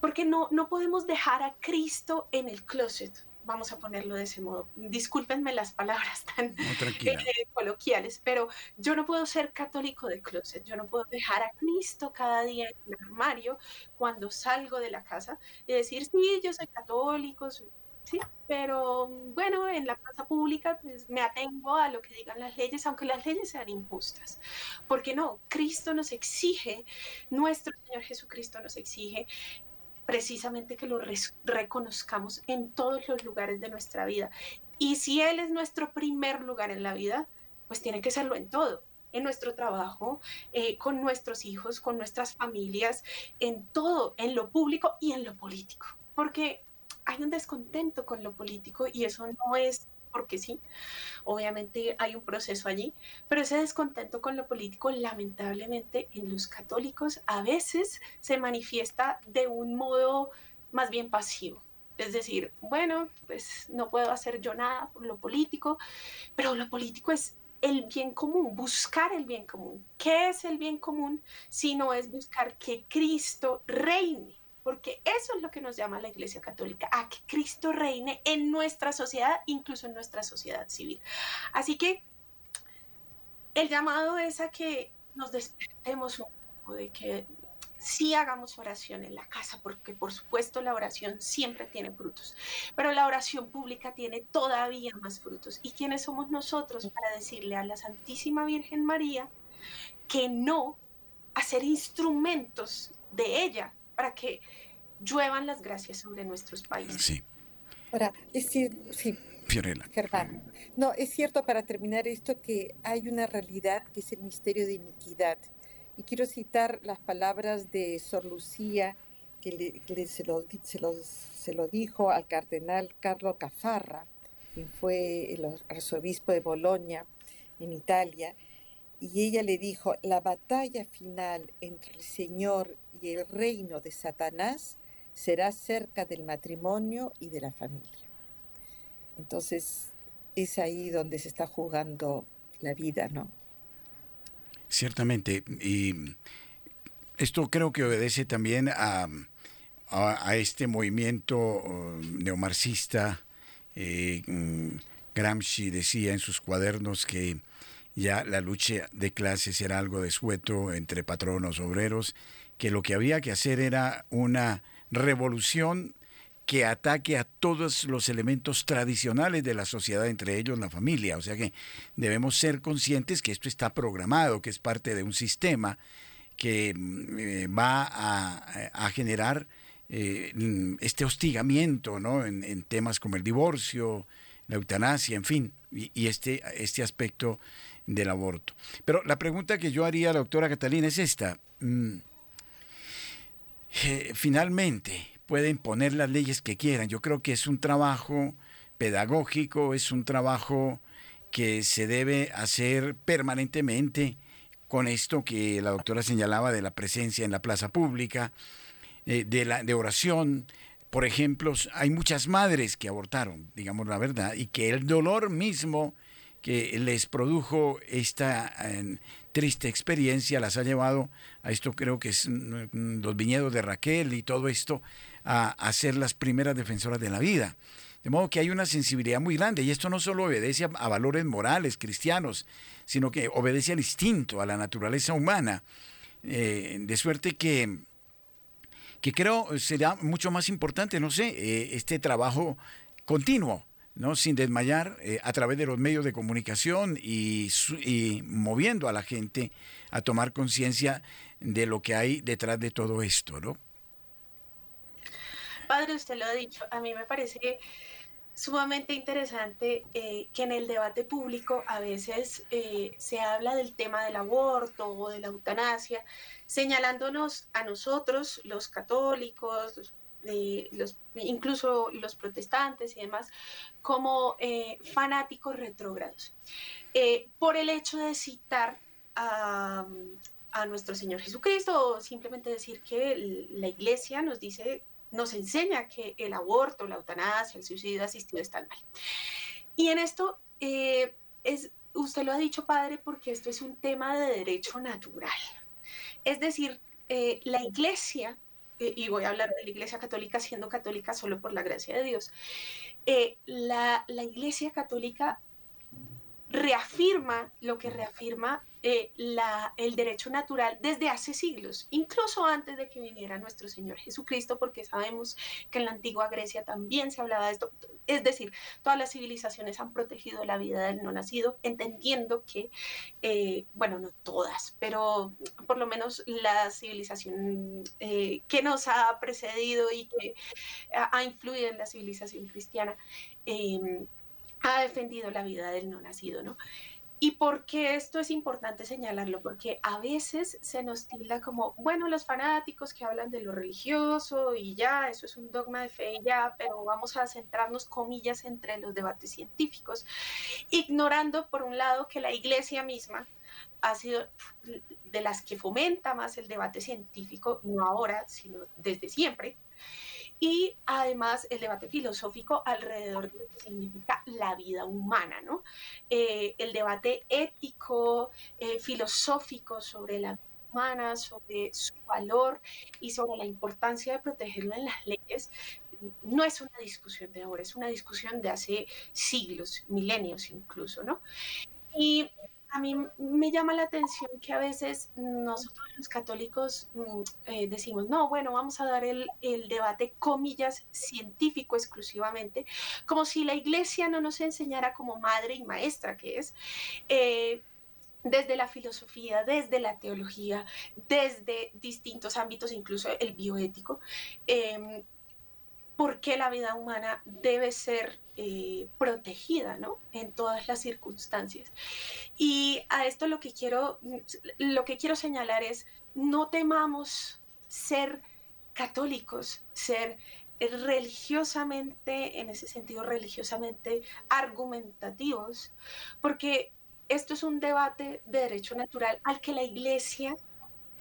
porque no, no podemos dejar a Cristo en el closet vamos a ponerlo de ese modo. Discúlpenme las palabras tan eh, coloquiales, pero yo no puedo ser católico de closet, yo no puedo dejar a Cristo cada día en el armario cuando salgo de la casa y decir, sí, yo soy católico, sí, pero bueno, en la plaza pública pues, me atengo a lo que digan las leyes, aunque las leyes sean injustas. Porque no, Cristo nos exige, nuestro Señor Jesucristo nos exige precisamente que lo reconozcamos en todos los lugares de nuestra vida. Y si Él es nuestro primer lugar en la vida, pues tiene que serlo en todo, en nuestro trabajo, eh, con nuestros hijos, con nuestras familias, en todo, en lo público y en lo político. Porque hay un descontento con lo político y eso no es porque sí, obviamente hay un proceso allí, pero ese descontento con lo político lamentablemente en los católicos a veces se manifiesta de un modo más bien pasivo. Es decir, bueno, pues no puedo hacer yo nada por lo político, pero lo político es el bien común, buscar el bien común. ¿Qué es el bien común si no es buscar que Cristo reine? Porque eso es lo que nos llama la Iglesia Católica, a que Cristo reine en nuestra sociedad, incluso en nuestra sociedad civil. Así que el llamado es a que nos despertemos un poco, de que sí hagamos oración en la casa, porque por supuesto la oración siempre tiene frutos, pero la oración pública tiene todavía más frutos. ¿Y quiénes somos nosotros para decirle a la Santísima Virgen María que no hacer instrumentos de ella para que lluevan las gracias sobre nuestros países.
Sí.
Ahora, es sí,
Fiorella.
Germán. No, es cierto para terminar esto que hay una realidad que es el misterio de iniquidad. Y quiero citar las palabras de Sor Lucía, que, se, lo, se, lo, dijo al cardenal Carlo Cafarra, quien fue el arzobispo de Bolonia en Italia, y ella le dijo, la batalla final entre el Señor y el reino de Satanás será cerca del matrimonio y de la familia. Entonces, es ahí donde se está jugando la vida, ¿no?
Ciertamente, y esto creo que obedece también a, a, este movimiento uh, neomarxista. Eh, mm, Gramsci decía en sus cuadernos que ya la lucha de clases era algo de sueto entre patronos obreros que lo que había que hacer era una revolución que ataque a todos los elementos tradicionales de la sociedad, entre ellos la familia. O sea que debemos ser conscientes que esto está programado, que es parte de un sistema que mm, eh, va a, generar eh, este hostigamiento ¿no? en, temas como el divorcio, la eutanasia, en fin, y, este, este aspecto del aborto. Pero la pregunta que yo haría a la doctora Catalina es esta. Mm, eh, finalmente pueden poner las leyes que quieran. Yo creo que es un trabajo pedagógico, es un trabajo que se debe hacer permanentemente con esto que la doctora señalaba de la presencia en la plaza pública, eh, de, la, de oración. Por ejemplo, hay muchas madres que abortaron, digamos la verdad, y que el dolor mismo que les produjo esta eh, triste experiencia las ha llevado a esto creo que es mm, los viñedos de Raquel y todo esto a, a, ser las primeras defensoras de la vida. De modo que hay una sensibilidad muy grande y esto no solo obedece a, valores morales cristianos, sino que obedece al instinto, a la naturaleza humana. Eh, de suerte que, que creo será mucho más importante, no sé, eh, este trabajo continuo ¿no? sin desmayar eh, a través de los medios de comunicación y, moviendo a la gente a tomar conciencia de lo que hay detrás de todo esto, ¿no?
Padre, usted lo ha dicho, a mí me parece sumamente interesante eh, que en el debate público a veces eh, se habla del tema del aborto o de la eutanasia, señalándonos a nosotros, los católicos, los, incluso los protestantes y demás, como eh, fanáticos retrógrados, eh, por el hecho de citar a, a, nuestro Señor Jesucristo o simplemente decir que la iglesia nos dice nos enseña que el aborto, la eutanasia, el suicidio asistido están mal. Y en esto eh, es, usted lo ha dicho, padre, porque esto es un tema de derecho natural. Es decir, eh, la iglesia, eh, y voy a hablar de la iglesia católica siendo católica solo por la gracia de Dios, la, la iglesia católica reafirma lo que reafirma eh, el derecho natural desde hace siglos, incluso antes de que viniera nuestro Señor Jesucristo, porque sabemos que en la antigua Grecia también se hablaba de esto. Es decir, todas las civilizaciones han protegido la vida del no nacido, entendiendo que, eh, bueno, no todas, pero por lo menos la civilización eh, que nos ha precedido y que ha influido en la civilización cristiana ha defendido la vida del no nacido, ¿no? ¿Y por qué esto es importante señalarlo? Porque a veces se nos tilda como, bueno, los fanáticos que hablan de lo religioso y ya, eso es un dogma de fe y ya, pero vamos a centrarnos, comillas, entre los debates científicos, ignorando, por un lado, que la iglesia misma ha sido de las que fomenta más el debate científico, no ahora, sino desde siempre, y además el debate filosófico alrededor de lo que significa la vida humana, ¿no? Eh, el debate ético, eh, filosófico sobre la vida humana, sobre su valor y sobre la importancia de protegerlo en las leyes, no es una discusión de ahora, es una discusión de hace siglos, milenios incluso, ¿no? Y a mí me llama la atención que a veces nosotros los católicos mm, eh, decimos, no, bueno, vamos a dar el, debate, comillas, científico exclusivamente, como si la iglesia no nos enseñara como madre y maestra que es. Eh, desde la filosofía, desde la teología, desde distintos ámbitos, incluso el bioético, em, por qué la vida humana debe ser eh, protegida ¿no? en todas las circunstancias. Y a esto lo que, quiero, lo que quiero señalar es, no temamos ser católicos, ser religiosamente, en ese sentido religiosamente argumentativos, porque esto es un debate de derecho natural al que la iglesia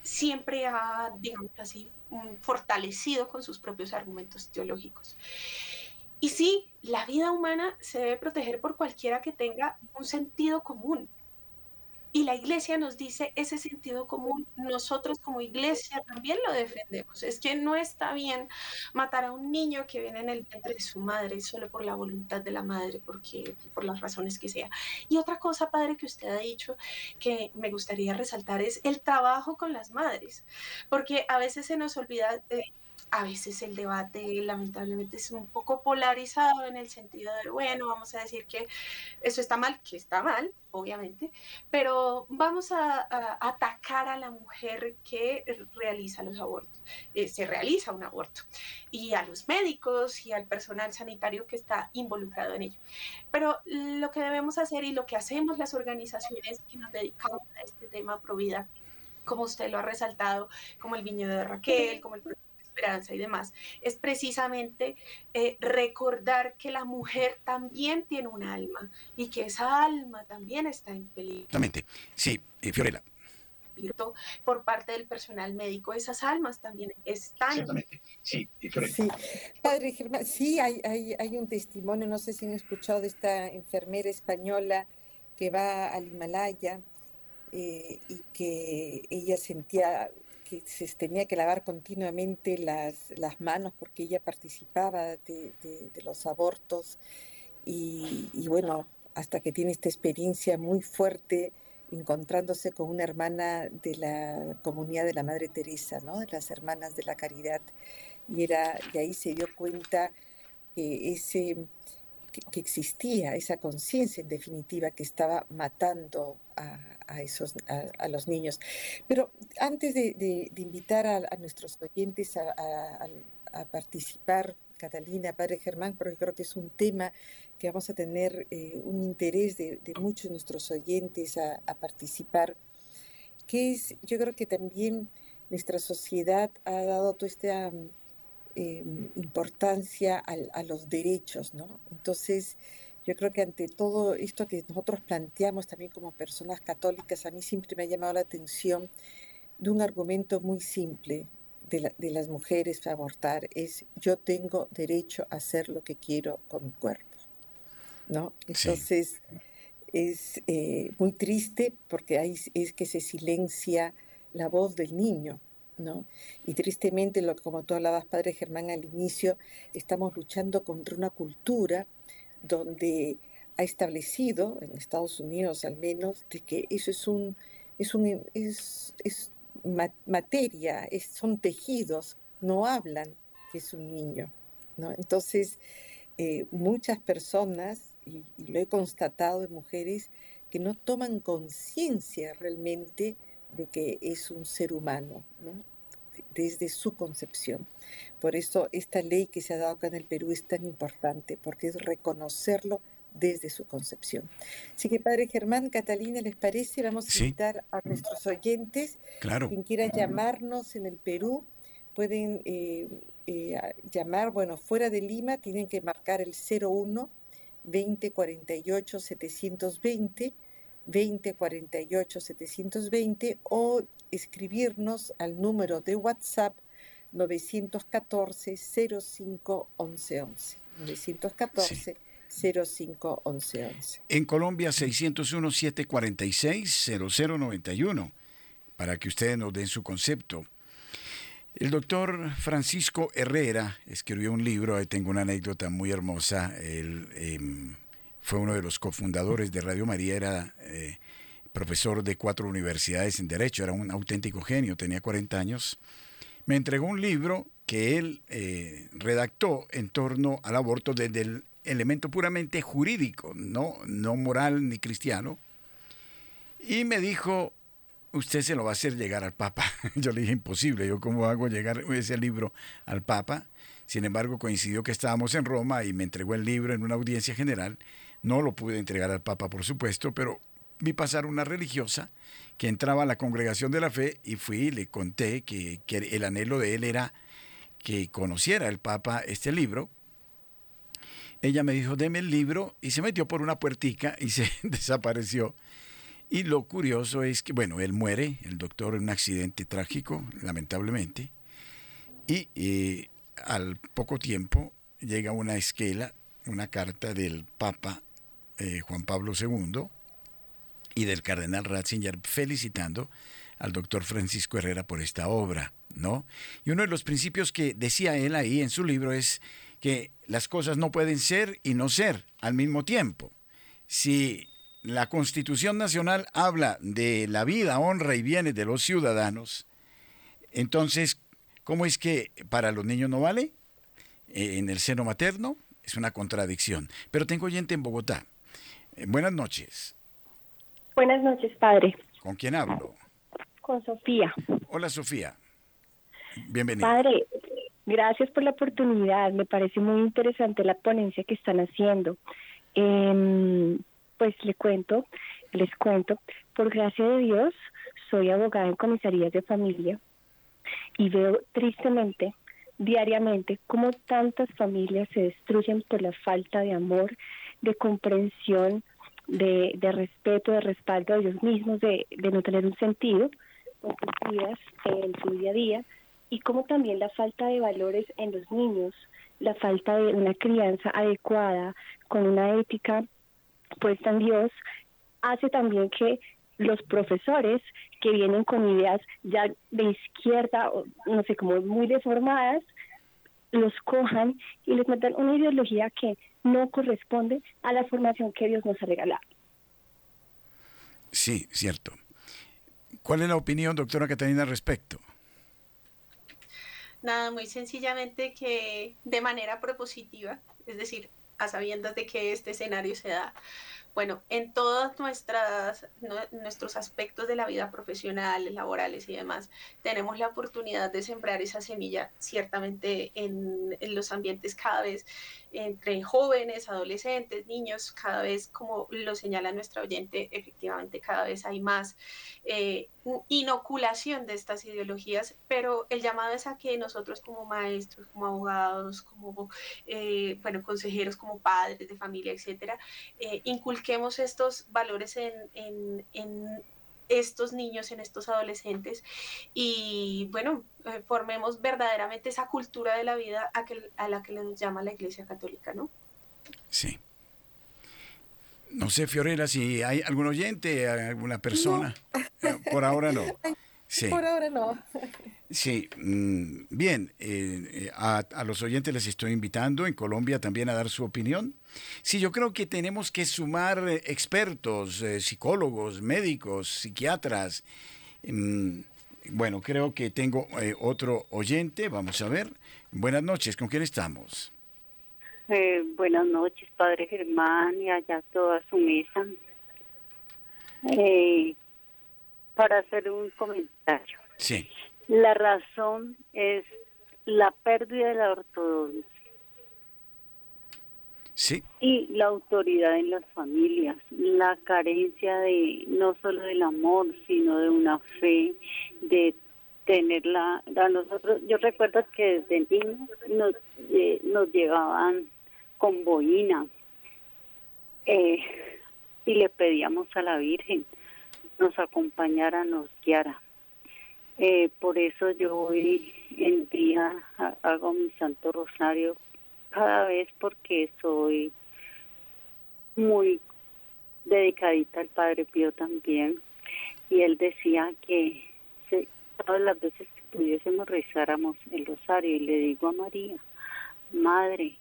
siempre ha, digamos así, mm, fortalecido con sus propios argumentos teológicos. Y sí, la vida humana se debe proteger por cualquiera que tenga un sentido común, y la iglesia nos dice ese sentido común, nosotros como iglesia también lo defendemos. Es que no está bien matar a un niño que viene en el vientre de su madre solo por la voluntad de la madre, porque por las razones que sea. Y otra cosa, padre, que usted ha dicho que me gustaría resaltar es el trabajo con las madres, porque a veces se nos olvida de a veces el debate lamentablemente es un poco polarizado en el sentido de, bueno, vamos a decir que eso está mal, que está mal, obviamente, pero vamos a, atacar a la mujer que realiza los abortos, eh, se realiza un aborto, y a los médicos y al personal sanitario que está involucrado en ello. Pero lo que debemos hacer y lo que hacemos las organizaciones que nos dedicamos a este tema pro vida, como usted lo ha resaltado, como el viñedo de Raquel, como el esperanza y demás, es precisamente eh, recordar que la mujer también tiene un alma y que esa alma también está en peligro.
Exactamente, sí, eh, Fiorella.
Por parte del personal médico, esas almas también están.
Exactamente, sí,
sí. Padre Germán, sí, hay, hay, hay un testimonio, no sé si han escuchado de esta enfermera española que va al Himalaya eh, y que ella sentía que se tenía que lavar continuamente las, las manos porque ella participaba de, de, los abortos y, y, bueno, hasta que tiene esta experiencia muy fuerte encontrándose con una hermana de la comunidad de la Madre Teresa, ¿no? de las hermanas de la caridad, y, era, y ahí se dio cuenta que ese que, existía esa conciencia en definitiva que estaba matando a, esos, a, los niños. Pero antes de, invitar a, nuestros oyentes a, participar, Catalina, Padre Germán, porque creo que es un tema que vamos a tener eh, un interés de, de, muchos de nuestros oyentes a, participar, que es, yo creo que también nuestra sociedad ha dado toda esta eh, importancia a los derechos, ¿no? Entonces, yo creo que ante todo esto que nosotros planteamos también como personas católicas, a mí siempre me ha llamado la atención de un argumento muy simple, de, las mujeres a abortar es yo tengo derecho a hacer lo que quiero con mi cuerpo. ¿no? Entonces es eh, muy triste porque ahí es que se silencia la voz del niño. ¿No? Y tristemente, lo, como tú hablabas, Padre Germán, al inicio, estamos luchando contra una cultura donde ha establecido, en Estados Unidos al menos, de que eso es un, es un, es, es materia, son tejidos, no hablan que es un niño. Entonces, eh, muchas personas, y, lo he constatado de mujeres, que no toman conciencia realmente de que es un ser humano, desde su concepción. Por eso esta ley que se ha dado acá en el Perú es tan importante, porque es reconocerlo desde su concepción. Así que, Padre Germán, Catalina, ¿les parece? Vamos a invitar a nuestros oyentes,
claro.
quien quiera llamarnos en el Perú, pueden eh, eh, llamar, bueno, fuera de Lima, tienen que marcar el 01 2048 720 2048 720 o escribirnos al número de WhatsApp 914 05 11 914 051111.
En Colombia 601-746-0091, para que ustedes nos den su concepto. El doctor Francisco Herrera escribió un libro, ahí tengo una anécdota muy hermosa. Él em, fue uno de los cofundadores de Radio María, era eh, profesor de cuatro universidades en Derecho, era un auténtico genio, tenía 40 años. Me entregó un libro que él eh, redactó en torno al aborto desde el elemento puramente jurídico, no, no moral ni cristiano. Y me dijo, usted se lo va a hacer llegar al Papa. Yo le dije, imposible, yo cómo hago llegar ese libro al Papa. Sin embargo, coincidió que estábamos en Roma y me entregó el libro en una audiencia general. No lo pude entregar al Papa, por supuesto, pero vi pasar una religiosa que entraba a la congregación de la fe y fui y le conté que, que el anhelo de él era que conociera el Papa este libro ella me dijo, deme el libro, y se metió por una puertica y se desapareció. Y lo curioso es que, bueno, él muere, el doctor, en un accidente trágico, lamentablemente, y al poco tiempo llega una esquela, una carta del Papa eh, Juan Pablo II y del cardenal Ratzinger felicitando al doctor Francisco Herrera por esta obra, ¿no? Y uno de los principios que decía él ahí en su libro es que las cosas no pueden ser y no ser al mismo tiempo. Si la Constitución Nacional habla de la vida, honra y bienes de los ciudadanos, entonces, ¿cómo es que para los niños no vale? Eh, en el seno materno es una contradicción. Pero tengo oyente en Bogotá. Eh, buenas noches.
Buenas noches, padre.
¿Con quién hablo?
Con Sofía.
Hola, Sofía. Bienvenida.
Padre, Gracias por la oportunidad. Me parece muy interesante la ponencia que están haciendo. Em, pues le cuento, les cuento, por gracia de Dios, soy abogada en comisarías de familia y veo tristemente, diariamente, cómo tantas familias se destruyen por la falta de amor, de comprensión, de, respeto, de respaldo a ellos mismos, de, de no tener un sentido en sus vidas, en su día a día y como también la falta de valores en los niños, la falta de una crianza adecuada, con una ética puesta en Dios, hace también que los profesores que vienen con ideas ya de izquierda, no sé, como muy deformadas, los cojan y les metan una ideología que no corresponde a la formación que Dios nos ha regalado.
Sí, cierto. ¿Cuál es la opinión, doctora Catalina, al respecto?
Nada, muy sencillamente que de manera propositiva, es decir, a sabiendas de que este escenario se da, bueno, en todos nuestras, nuestros aspectos de la vida profesional, laborales y demás, tenemos la oportunidad de sembrar esa semilla ciertamente en, en los ambientes cada vez entre jóvenes, adolescentes, niños, cada vez, como lo señala nuestra oyente, efectivamente cada vez hay más eh, inoculación de estas ideologías, pero el llamado es a que nosotros como maestros, como abogados, como eh, bueno, consejeros, como padres de familia, etcétera, eh, inculquemos estos valores en, en, en estos niños, en estos adolescentes y bueno, eh, formemos verdaderamente esa cultura de la vida a, que, a la que nos llama la Iglesia Católica, ¿no?
Sí. No sé, Fiorella, si hay algún oyente, alguna persona. Por ahora no.
Por ahora no.
Sí, mm, bien, eh, a, los oyentes les estoy invitando en Colombia también a dar su opinión. Sí, yo creo que tenemos que sumar eh, expertos, psicólogos, médicos, psiquiatras. Mm, bueno, creo que tengo otro oyente, vamos a ver. Buenas noches, ¿con quién estamos?
Eh, buenas noches, Padre Germán, y allá toda su mesa. Eh, para hacer un comentario.
Sí.
La razón es la pérdida de la ortodoxia.
Sí.
Y la autoridad en las familias, la carencia de no solo del amor, sino de una fe, de tenerla a nosotros. Yo recuerdo que desde niños nos, eh, nos llevaban con boina eh, y le pedíamos a la Virgen nos acompañara, nos guiara. Eh, por eso yo hoy en día hago mi Santo Rosario cada vez porque soy muy dedicadita al Padre Pío también. Y él decía que todas las veces que pudiésemos rezáramos el rosario y le digo a María, Madre,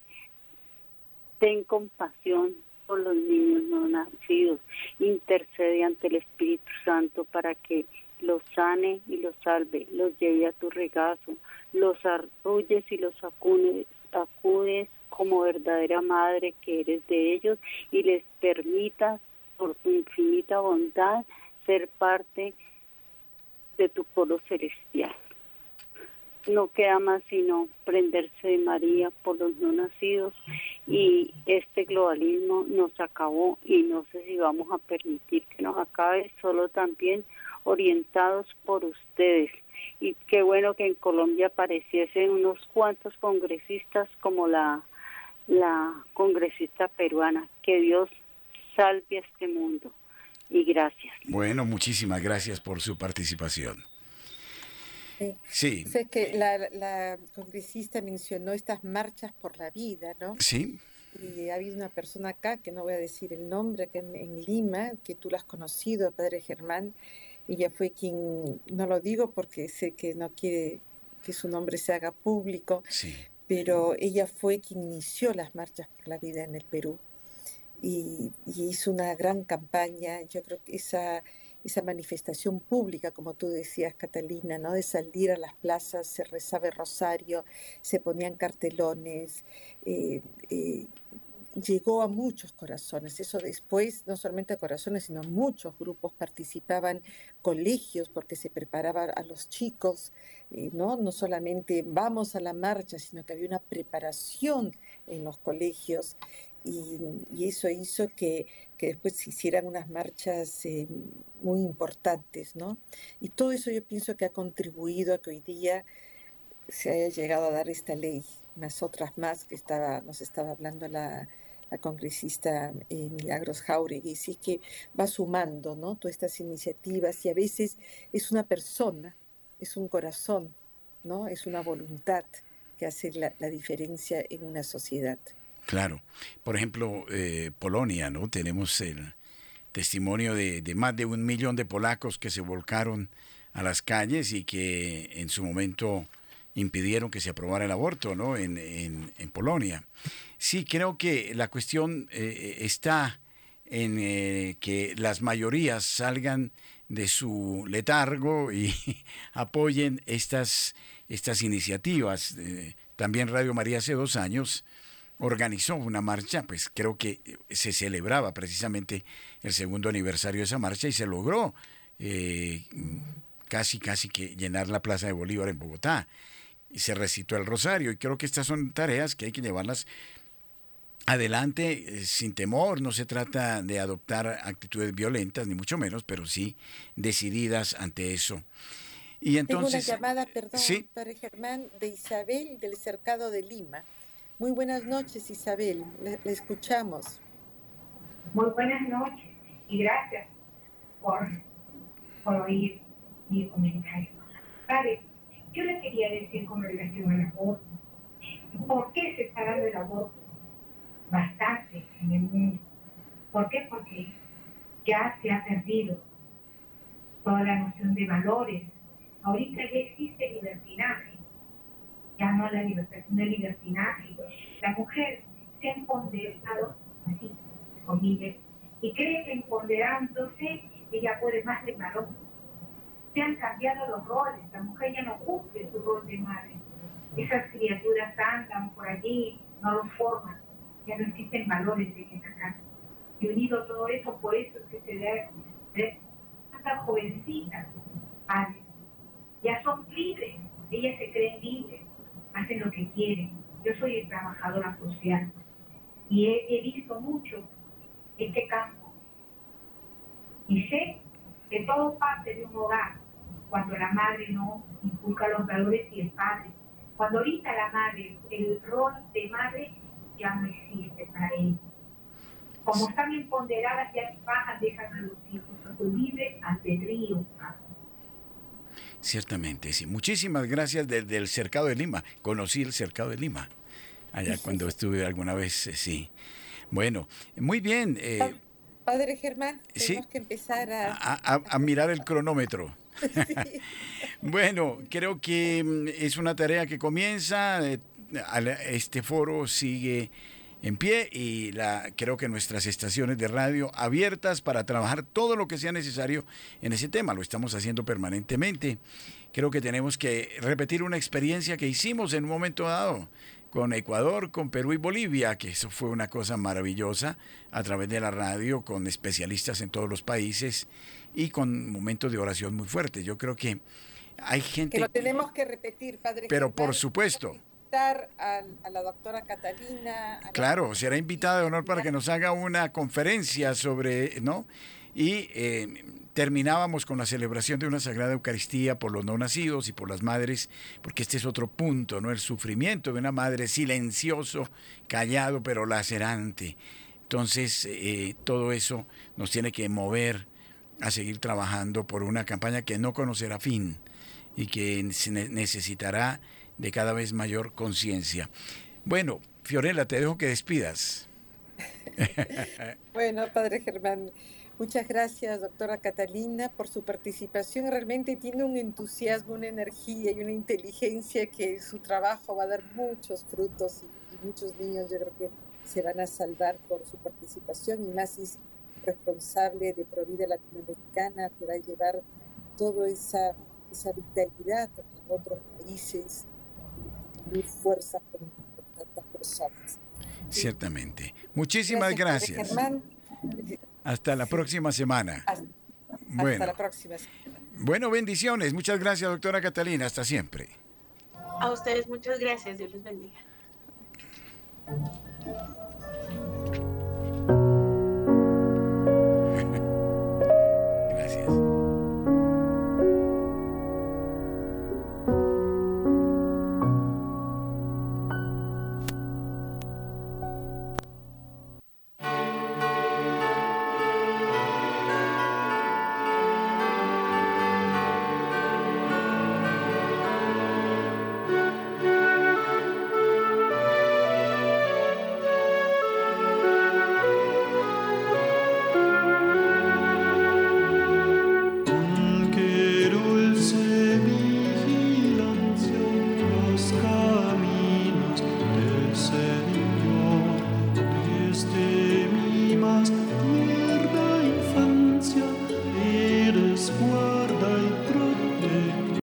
ten compasión por los niños no nacidos, intercede ante el Espíritu Santo para que los sane y los salve, los lleve a tu regazo, los arrulles y los acudes, acudes como verdadera madre que eres de ellos y les permitas por tu infinita bondad ser parte de tu pueblo celestial no queda más sino prenderse de María por los no nacidos. Y este globalismo nos acabó y no sé si vamos a permitir que nos acabe solo también orientados por ustedes. Y qué bueno que en Colombia apareciesen unos cuantos congresistas como la la congresista peruana. Que Dios salve a este mundo. Y gracias.
Bueno muchísimas gracias por su participación Sí.
Sé que la, congresista mencionó estas marchas por la vida, ¿no?
Sí.
Y ha habido una persona acá, que no voy a decir el nombre, acá en, Lima, que tú la has conocido, Padre Germán. Ella fue quien, no lo digo porque sé que no quiere que su nombre se haga público,
sí.
pero ella fue quien inició las marchas por la vida en el Perú. Y, y hizo una gran campaña. Yo creo que esa esa manifestación pública, como tú decías, Catalina, ¿no? de salir a las plazas, se rezaba el rosario, se ponían cartelones, eh, eh, llegó a muchos corazones. Eso después, no solamente a corazones, sino a muchos grupos participaban, colegios, porque se preparaba a los chicos, eh, ¿no? no solamente vamos a la marcha, sino que había una preparación en los colegios y, eso hizo que, después se hicieran unas marchas eh, muy importantes, ¿no? Y todo eso yo pienso que ha contribuido a que hoy día se haya llegado a dar esta ley, más otras más que estaba, nos estaba hablando la, congresista eh, Milagros Jauregui, sí que va sumando, ¿no? Todas estas iniciativas y a veces es una persona, es un corazón, ¿no? Es una voluntad que hace la diferencia en una sociedad.
Claro. Por ejemplo, eh, Polonia, ¿no? Tenemos el testimonio de, más de un millón de polacos que se volcaron a las calles y que en su momento impidieron que se aprobara el aborto, ¿no? En, en, Polonia. Sí, creo que la cuestión eh, está en eh, que las mayorías salgan de su letargo y apoyen estas, estas iniciativas. también Radio María hace dos años organizó una marcha, pues creo que se celebraba precisamente el segundo aniversario de esa marcha y se logró eh, casi, casi que llenar la Plaza de Bolívar en Bogotá. Y se recitó el rosario y creo que estas son tareas que hay que llevarlas adelante eh, sin temor. No se trata de adoptar actitudes violentas, ni mucho menos, pero sí decididas ante eso. Y entonces,
Tengo una llamada, perdón, ¿sí? para Germán, de Isabel del Cercado de Lima. Muy buenas noches, Isabel. Le, escuchamos.
Muy buenas noches y gracias por oír mi comentario. Padre, yo le quería decir con relación al aborto. ¿Por qué se está dando el aborto? Bastante en el mundo. ¿Por qué? Porque ya se ha perdido toda la noción de valores. Ahorita ya existe libertinaje, ya no la libertad, sino el libertinaje. La mujer se ha empoderado, así, comillas, y cree que empoderándose ella puede más de varón. Se han cambiado los roles, la mujer ya no cumple su rol de madre. Esas criaturas andan por allí, no los forman, ya no existen valores en esa casa. Y unido todo eso, por eso es que se ve hasta jovencitas, padres, ya son libres, ellas se creen libres, hacen lo que quieren. Yo soy trabajadora social y he, visto mucho este campo. Y sé que todo parte de un hogar cuando la madre no inculca los valores y el padre. Cuando ahorita la madre, el rol de madre ya no existe para él. Como están empoderadas, ya bajan, dejan a los hijos a su libre albedrío.
Ciertamente, sí. Muchísimas gracias desde el cercado de Lima. Conocí el cercado de Lima allá cuando estuve alguna vez, eh, sí. Bueno, muy bien. Eh,
Padre Germán, tenemos que empezar a...
A, mirar el cronómetro. bueno, creo que mm, es una tarea que comienza. Eh, este foro sigue en pie y la, creo que nuestras estaciones de radio abiertas para trabajar todo lo que sea necesario en ese tema. Lo estamos haciendo permanentemente. Creo que tenemos que repetir una experiencia que hicimos en un momento dado con Ecuador, con Perú y Bolivia, que eso fue una cosa maravillosa a través de la radio, con especialistas en todos los países y con momentos de oración muy fuertes. Yo creo que hay gente...
Que lo tenemos que repetir, Padre.
Pero por supuesto.
A, a, la doctora Catalina.
claro, será invitada de honor para que nos haga una conferencia sobre, ¿no? Y eh, terminábamos con la celebración de una Sagrada Eucaristía por los no nacidos y por las madres, porque este es otro punto, ¿no? El sufrimiento de una madre silencioso, callado, pero lacerante. Entonces, eh, todo eso nos tiene que mover a seguir trabajando por una campaña que no conocerá fin y que necesitará de cada vez mayor conciencia. Bueno, Fiorella, te dejo que despidas.
bueno, Padre Germán, Muchas gracias, doctora Catalina, por su participación. Realmente tiene un entusiasmo, una energía y una inteligencia que su trabajo va a dar muchos frutos y, muchos niños yo creo que se van a salvar por su participación y más es responsable de Provida Latinoamericana que va a llevar toda esa, esa vitalidad a otros países y fuerza con, tantas personas.
Ciertamente. Muchísimas gracias. Hasta la próxima semana.
Hasta, bueno. la próxima
Bueno, bendiciones. Muchas gracias, doctora Catalina. Hasta siempre.
A ustedes muchas gracias. Dios les bendiga.